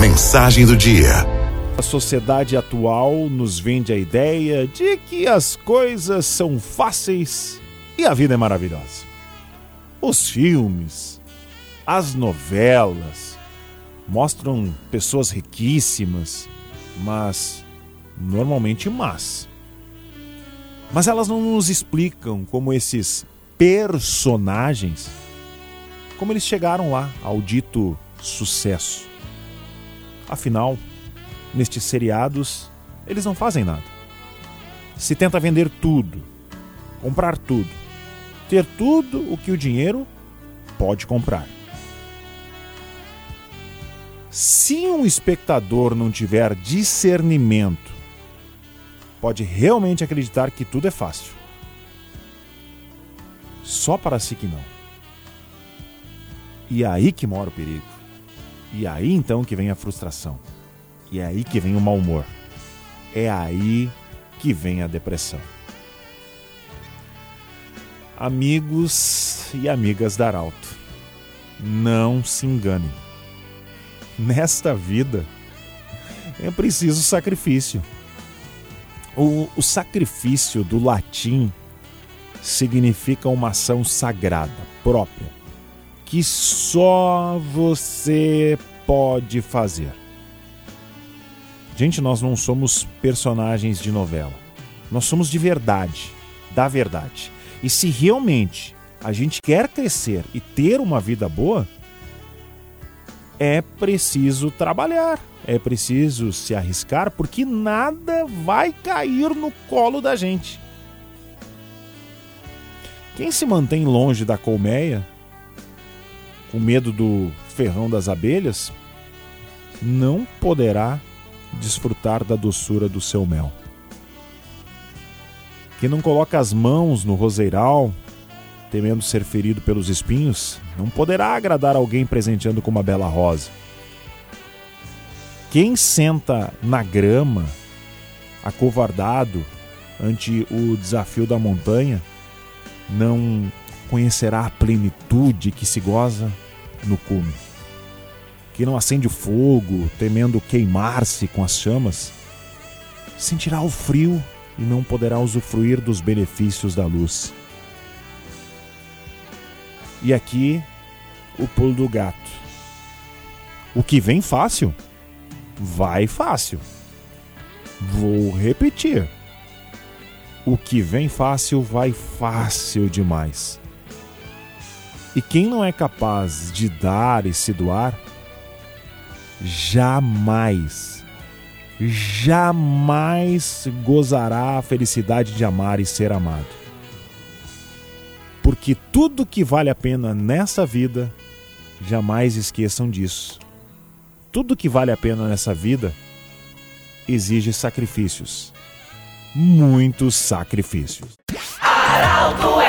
Mensagem do dia. A sociedade atual nos vende a ideia de que as coisas são fáceis e a vida é maravilhosa. Os filmes, as novelas mostram pessoas riquíssimas, mas normalmente más. Mas elas não nos explicam como esses personagens como eles chegaram lá ao dito sucesso. Afinal, nestes seriados, eles não fazem nada. Se tenta vender tudo, comprar tudo, ter tudo o que o dinheiro pode comprar. Se um espectador não tiver discernimento, pode realmente acreditar que tudo é fácil. Só para si que não. E é aí que mora o perigo. E é aí então que vem a frustração. E é aí que vem o mau humor. É aí que vem a depressão. Amigos e amigas da Arauto, não se enganem. Nesta vida é preciso sacrifício. O, o sacrifício do latim significa uma ação sagrada, própria, que só você pode fazer. Gente, nós não somos personagens de novela. Nós somos de verdade, da verdade. E se realmente a gente quer crescer e ter uma vida boa, é preciso trabalhar, é preciso se arriscar, porque nada vai cair no colo da gente. Quem se mantém longe da colmeia com medo do ferrão das abelhas, não poderá desfrutar da doçura do seu mel. Quem não coloca as mãos no roseiral, temendo ser ferido pelos espinhos, não poderá agradar alguém presenteando com uma bela rosa. Quem senta na grama, acovardado ante o desafio da montanha, não conhecerá a plenitude que se goza no cume. Quem não acende o fogo, temendo queimar-se com as chamas, sentirá o frio e não poderá usufruir dos benefícios da luz. E aqui o pulo do gato. O que vem fácil, vai fácil. Vou repetir. O que vem fácil, vai fácil demais. E quem não é capaz de dar e se doar, jamais, jamais gozará a felicidade de amar e ser amado. Porque tudo que vale a pena nessa vida, jamais esqueçam disso. Tudo que vale a pena nessa vida exige sacrifícios. Muitos sacrifícios. Aralto FMI